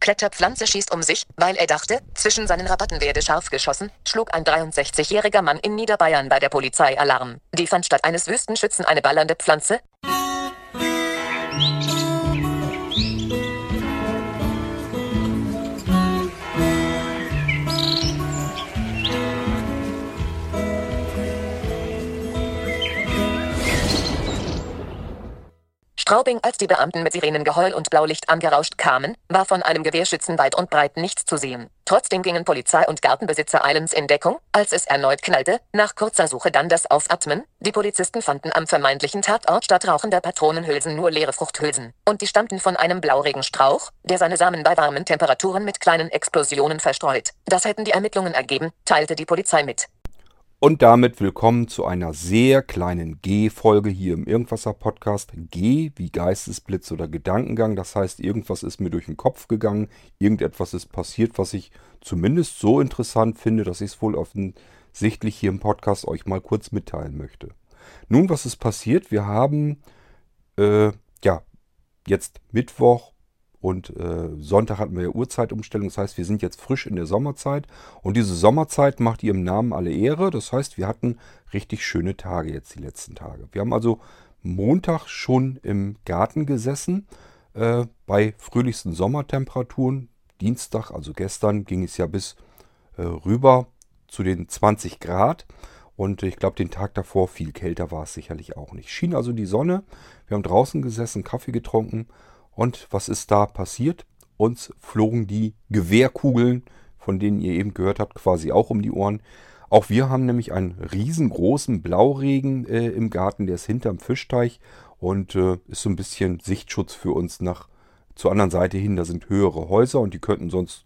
Kletterpflanze schießt um sich, weil er dachte, zwischen seinen Rabatten werde scharf geschossen, schlug ein 63-jähriger Mann in Niederbayern bei der Polizei Alarm. Die fand statt eines Wüstenschützen eine ballernde Pflanze, Straubing, als die Beamten mit Sirenengeheul und Blaulicht angerauscht kamen, war von einem Gewehrschützen weit und breit nichts zu sehen. Trotzdem gingen Polizei und Gartenbesitzer eilends in Deckung, als es erneut knallte, nach kurzer Suche dann das Aufatmen. Die Polizisten fanden am vermeintlichen Tatort statt rauchender Patronenhülsen nur leere Fruchthülsen. Und die stammten von einem Blauregenstrauch, der seine Samen bei warmen Temperaturen mit kleinen Explosionen verstreut. Das hätten die Ermittlungen ergeben, teilte die Polizei mit. Und damit willkommen zu einer sehr kleinen G-Folge hier im Irgendwasser-Podcast. G wie Geistesblitz oder Gedankengang. Das heißt, irgendwas ist mir durch den Kopf gegangen. Irgendetwas ist passiert, was ich zumindest so interessant finde, dass ich es wohl offensichtlich hier im Podcast euch mal kurz mitteilen möchte. Nun, was ist passiert? Wir haben, äh, ja, jetzt Mittwoch, und äh, Sonntag hatten wir ja Uhrzeitumstellung. Das heißt, wir sind jetzt frisch in der Sommerzeit. Und diese Sommerzeit macht ihrem Namen alle Ehre. Das heißt, wir hatten richtig schöne Tage jetzt die letzten Tage. Wir haben also Montag schon im Garten gesessen äh, bei fröhlichsten Sommertemperaturen. Dienstag, also gestern, ging es ja bis äh, rüber zu den 20 Grad. Und ich glaube, den Tag davor viel kälter war es sicherlich auch nicht. Schien also die Sonne. Wir haben draußen gesessen, Kaffee getrunken und was ist da passiert? Uns flogen die Gewehrkugeln, von denen ihr eben gehört habt, quasi auch um die Ohren. Auch wir haben nämlich einen riesengroßen Blauregen äh, im Garten, der ist hinterm Fischteich und äh, ist so ein bisschen Sichtschutz für uns nach zur anderen Seite hin. Da sind höhere Häuser und die könnten sonst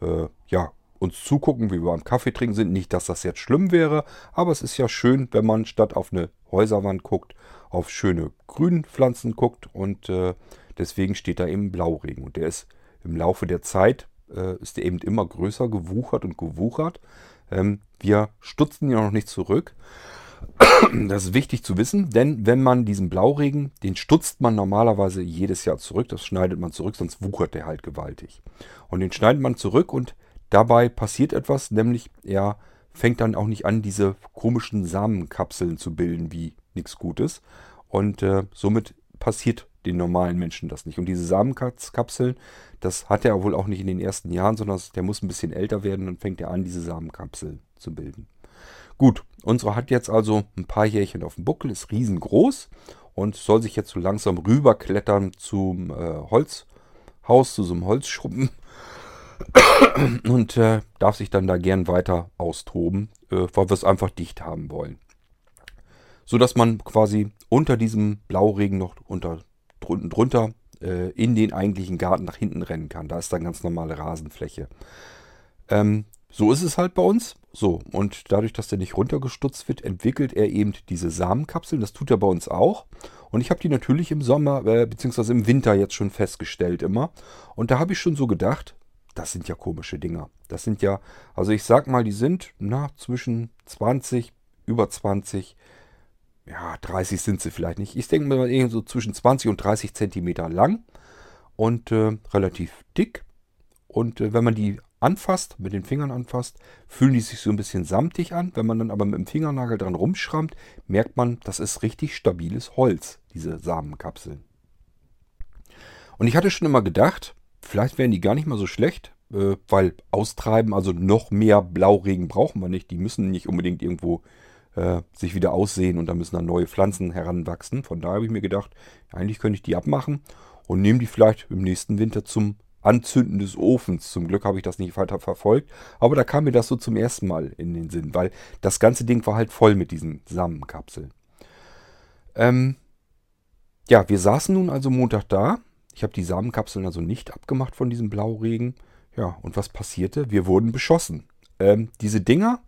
äh, ja uns zugucken, wie wir beim Kaffee trinken sind. Nicht, dass das jetzt schlimm wäre, aber es ist ja schön, wenn man statt auf eine Häuserwand guckt, auf schöne Grünpflanzen guckt und äh, Deswegen steht da eben Blauregen. Und der ist im Laufe der Zeit, äh, ist der eben immer größer gewuchert und gewuchert. Ähm, wir stutzen ihn noch nicht zurück. Das ist wichtig zu wissen, denn wenn man diesen Blauregen, den stutzt man normalerweise jedes Jahr zurück, das schneidet man zurück, sonst wuchert der halt gewaltig. Und den schneidet man zurück und dabei passiert etwas, nämlich er fängt dann auch nicht an, diese komischen Samenkapseln zu bilden wie nichts Gutes. Und äh, somit passiert den normalen Menschen das nicht. Und diese Samenkapseln, das hat er wohl auch nicht in den ersten Jahren, sondern der muss ein bisschen älter werden und fängt er an, diese Samenkapseln zu bilden. Gut, unsere hat jetzt also ein paar Jährchen auf dem Buckel, ist riesengroß und soll sich jetzt so langsam rüberklettern zum äh, Holzhaus, zu so einem Holzschuppen und äh, darf sich dann da gern weiter austoben, äh, weil wir es einfach dicht haben wollen. So dass man quasi unter diesem Blauregen noch unter unten drunter äh, in den eigentlichen Garten nach hinten rennen kann. Da ist dann ganz normale Rasenfläche. Ähm, so ist es halt bei uns. So, und dadurch, dass der nicht runtergestutzt wird, entwickelt er eben diese Samenkapseln. Das tut er bei uns auch. Und ich habe die natürlich im Sommer, äh, beziehungsweise im Winter jetzt schon festgestellt immer. Und da habe ich schon so gedacht, das sind ja komische Dinger. Das sind ja, also ich sag mal, die sind na, zwischen 20, über 20 ja, 30 sind sie vielleicht nicht. Ich denke mal so zwischen 20 und 30 Zentimeter lang und äh, relativ dick. Und äh, wenn man die anfasst, mit den Fingern anfasst, fühlen die sich so ein bisschen samtig an. Wenn man dann aber mit dem Fingernagel dran rumschrammt, merkt man, das ist richtig stabiles Holz, diese Samenkapseln. Und ich hatte schon immer gedacht, vielleicht wären die gar nicht mal so schlecht, äh, weil austreiben, also noch mehr Blauregen brauchen wir nicht. Die müssen nicht unbedingt irgendwo äh, sich wieder aussehen und da müssen dann neue Pflanzen heranwachsen. Von daher habe ich mir gedacht, eigentlich könnte ich die abmachen und nehme die vielleicht im nächsten Winter zum Anzünden des Ofens. Zum Glück habe ich das nicht weiter verfolgt, aber da kam mir das so zum ersten Mal in den Sinn, weil das ganze Ding war halt voll mit diesen Samenkapseln. Ähm, ja, wir saßen nun also Montag da. Ich habe die Samenkapseln also nicht abgemacht von diesem Blauregen. Ja, und was passierte? Wir wurden beschossen. Ähm, diese Dinger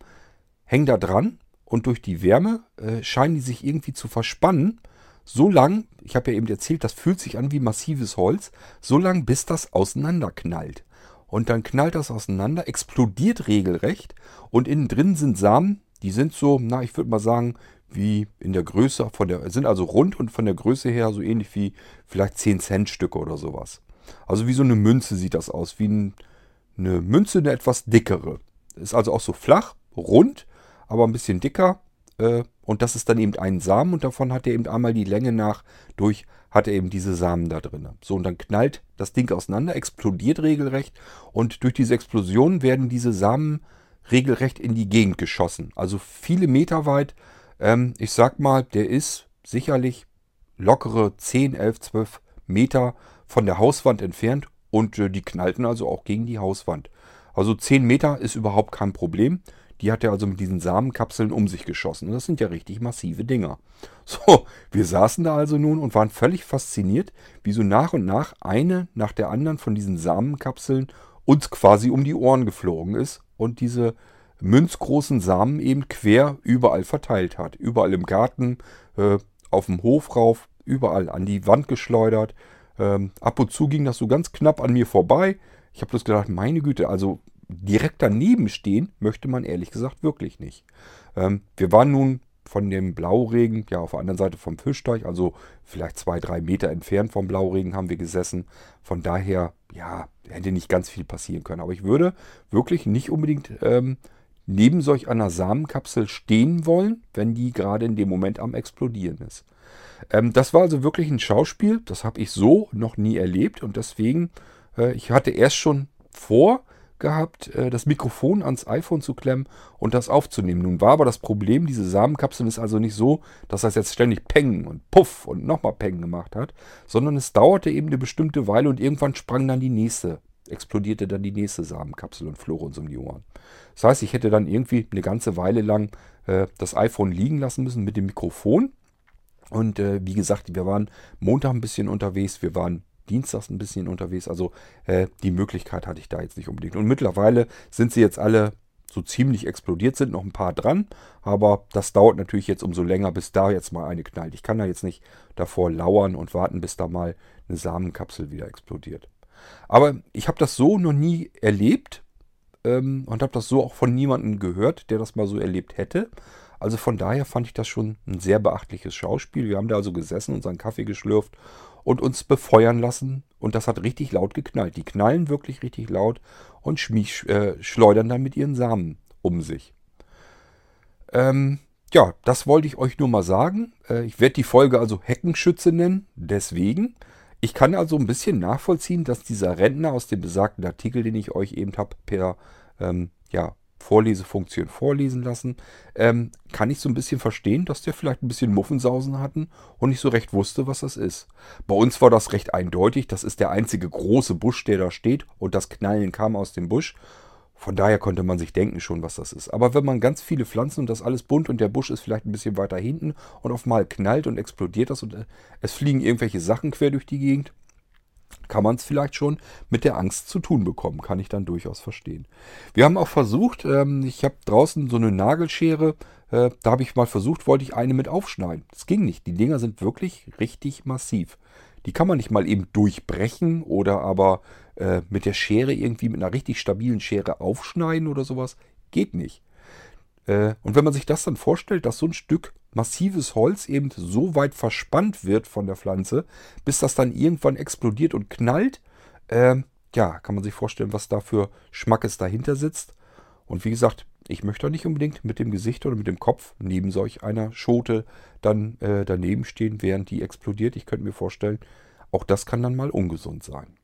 hängen da dran und durch die Wärme äh, scheinen die sich irgendwie zu verspannen. So lang, ich habe ja eben erzählt, das fühlt sich an wie massives Holz, so lang bis das auseinanderknallt. Und dann knallt das auseinander, explodiert regelrecht und innen drin sind Samen, die sind so, na, ich würde mal sagen, wie in der Größe, von der, sind also rund und von der Größe her so ähnlich wie vielleicht 10 Cent Stücke oder sowas. Also wie so eine Münze sieht das aus. Wie ein, eine Münze, eine etwas dickere. Ist also auch so flach, rund, aber ein bisschen dicker. Äh, und das ist dann eben ein Samen und davon hat er eben einmal die Länge nach durch, hat er eben diese Samen da drin. So, und dann knallt das Ding auseinander, explodiert regelrecht und durch diese Explosion werden diese Samen regelrecht in die Gegend geschossen. Also viele Meter weit. Ähm, ich sag mal, der ist sicherlich lockere 10, 11, 12 Meter von der Hauswand entfernt und äh, die knallten also auch gegen die Hauswand. Also 10 Meter ist überhaupt kein Problem. Die hat er also mit diesen Samenkapseln um sich geschossen. Und das sind ja richtig massive Dinger. So, wir saßen da also nun und waren völlig fasziniert, wie so nach und nach eine nach der anderen von diesen Samenkapseln uns quasi um die Ohren geflogen ist und diese münzgroßen Samen eben quer überall verteilt hat. Überall im Garten, äh, auf dem Hof rauf, überall an die Wand geschleudert. Ähm, ab und zu ging das so ganz knapp an mir vorbei. Ich habe bloß gedacht, meine Güte, also direkt daneben stehen möchte man ehrlich gesagt wirklich nicht. Ähm, wir waren nun von dem Blauregen, ja auf der anderen Seite vom Fischteich, also vielleicht zwei, drei Meter entfernt vom Blauregen haben wir gesessen. Von daher, ja, hätte nicht ganz viel passieren können. Aber ich würde wirklich nicht unbedingt ähm, neben solch einer Samenkapsel stehen wollen, wenn die gerade in dem Moment am Explodieren ist. Ähm, das war also wirklich ein Schauspiel, das habe ich so noch nie erlebt und deswegen, äh, ich hatte erst schon vor, gehabt, äh, das Mikrofon ans iPhone zu klemmen und das aufzunehmen. Nun war aber das Problem, diese Samenkapsel ist also nicht so, dass das jetzt ständig Peng und Puff und nochmal Peng gemacht hat, sondern es dauerte eben eine bestimmte Weile und irgendwann sprang dann die nächste, explodierte dann die nächste Samenkapsel und flog uns um die Ohren. Das heißt, ich hätte dann irgendwie eine ganze Weile lang äh, das iPhone liegen lassen müssen mit dem Mikrofon. Und äh, wie gesagt, wir waren Montag ein bisschen unterwegs, wir waren dienstags ein bisschen unterwegs. Also äh, die Möglichkeit hatte ich da jetzt nicht unbedingt. Und mittlerweile sind sie jetzt alle so ziemlich explodiert, sind noch ein paar dran. Aber das dauert natürlich jetzt umso länger, bis da jetzt mal eine knallt. Ich kann da jetzt nicht davor lauern und warten, bis da mal eine Samenkapsel wieder explodiert. Aber ich habe das so noch nie erlebt ähm, und habe das so auch von niemandem gehört, der das mal so erlebt hätte. Also von daher fand ich das schon ein sehr beachtliches Schauspiel. Wir haben da also gesessen, unseren Kaffee geschlürft und uns befeuern lassen. Und das hat richtig laut geknallt. Die knallen wirklich richtig laut und äh, schleudern dann mit ihren Samen um sich. Ähm, ja, das wollte ich euch nur mal sagen. Äh, ich werde die Folge also Heckenschütze nennen. Deswegen. Ich kann also ein bisschen nachvollziehen, dass dieser Rentner aus dem besagten Artikel, den ich euch eben habe, per ähm, ja, Vorlesefunktion vorlesen lassen, ähm, kann ich so ein bisschen verstehen, dass der vielleicht ein bisschen Muffensausen hatten und nicht so recht wusste, was das ist. Bei uns war das recht eindeutig. Das ist der einzige große Busch, der da steht und das Knallen kam aus dem Busch. Von daher konnte man sich denken schon, was das ist. Aber wenn man ganz viele Pflanzen und das alles bunt und der Busch ist vielleicht ein bisschen weiter hinten und auf mal knallt und explodiert das und äh, es fliegen irgendwelche Sachen quer durch die Gegend, kann man es vielleicht schon mit der Angst zu tun bekommen. Kann ich dann durchaus verstehen. Wir haben auch versucht, ähm, ich habe draußen so eine Nagelschere, äh, da habe ich mal versucht, wollte ich eine mit aufschneiden. Das ging nicht. Die Dinger sind wirklich richtig massiv. Die kann man nicht mal eben durchbrechen oder aber äh, mit der Schere irgendwie mit einer richtig stabilen Schere aufschneiden oder sowas. Geht nicht. Äh, und wenn man sich das dann vorstellt, dass so ein Stück massives Holz eben so weit verspannt wird von der Pflanze, bis das dann irgendwann explodiert und knallt, äh, ja, kann man sich vorstellen, was da für Schmackes dahinter sitzt. Und wie gesagt, ich möchte nicht unbedingt mit dem Gesicht oder mit dem Kopf neben solch einer Schote dann äh, daneben stehen, während die explodiert. Ich könnte mir vorstellen, auch das kann dann mal ungesund sein.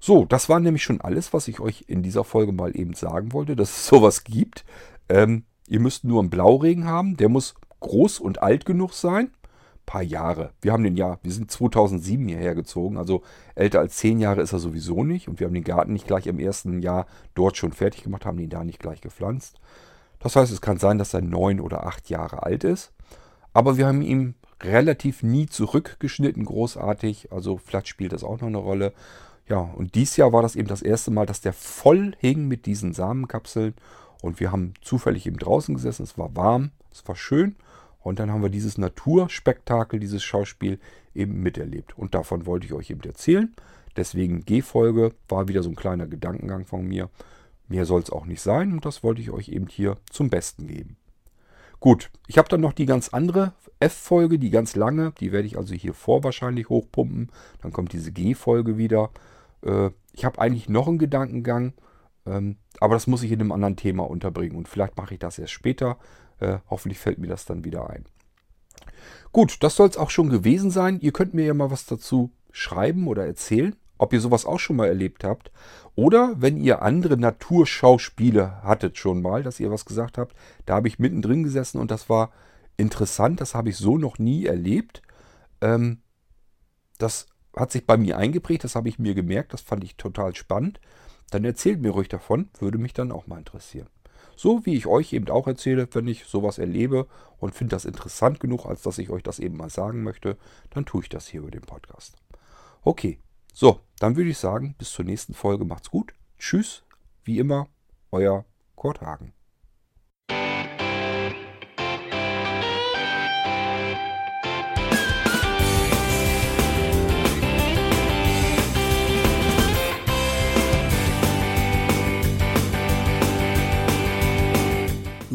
So, das war nämlich schon alles, was ich euch in dieser Folge mal eben sagen wollte, dass es sowas gibt. Ähm, ihr müsst nur einen Blauregen haben. Der muss groß und alt genug sein. Ein paar Jahre. Wir haben den Jahr, wir sind 2007 hierher gezogen, also älter als zehn Jahre ist er sowieso nicht. Und wir haben den Garten nicht gleich im ersten Jahr dort schon fertig gemacht, haben ihn da nicht gleich gepflanzt. Das heißt, es kann sein, dass er neun oder acht Jahre alt ist. Aber wir haben ihn relativ nie zurückgeschnitten, großartig. Also vielleicht spielt das auch noch eine Rolle. Ja, und dieses Jahr war das eben das erste Mal, dass der voll hing mit diesen Samenkapseln. Und wir haben zufällig eben draußen gesessen. Es war warm, es war schön. Und dann haben wir dieses Naturspektakel, dieses Schauspiel eben miterlebt. Und davon wollte ich euch eben erzählen. Deswegen G-Folge war wieder so ein kleiner Gedankengang von mir. Mehr soll es auch nicht sein und das wollte ich euch eben hier zum Besten geben. Gut, ich habe dann noch die ganz andere F-Folge, die ganz lange. Die werde ich also hier vor wahrscheinlich hochpumpen. Dann kommt diese G-Folge wieder. Äh, ich habe eigentlich noch einen Gedankengang, ähm, aber das muss ich in einem anderen Thema unterbringen. Und vielleicht mache ich das erst später. Äh, hoffentlich fällt mir das dann wieder ein. Gut, das soll es auch schon gewesen sein. Ihr könnt mir ja mal was dazu schreiben oder erzählen, ob ihr sowas auch schon mal erlebt habt. Oder wenn ihr andere Naturschauspiele hattet schon mal, dass ihr was gesagt habt, da habe ich mittendrin gesessen und das war interessant, das habe ich so noch nie erlebt. Ähm, das hat sich bei mir eingeprägt, das habe ich mir gemerkt, das fand ich total spannend. Dann erzählt mir ruhig davon, würde mich dann auch mal interessieren. So wie ich euch eben auch erzähle, wenn ich sowas erlebe und finde das interessant genug, als dass ich euch das eben mal sagen möchte, dann tue ich das hier über den Podcast. Okay, so, dann würde ich sagen, bis zur nächsten Folge macht's gut. Tschüss, wie immer, euer Kurt Hagen.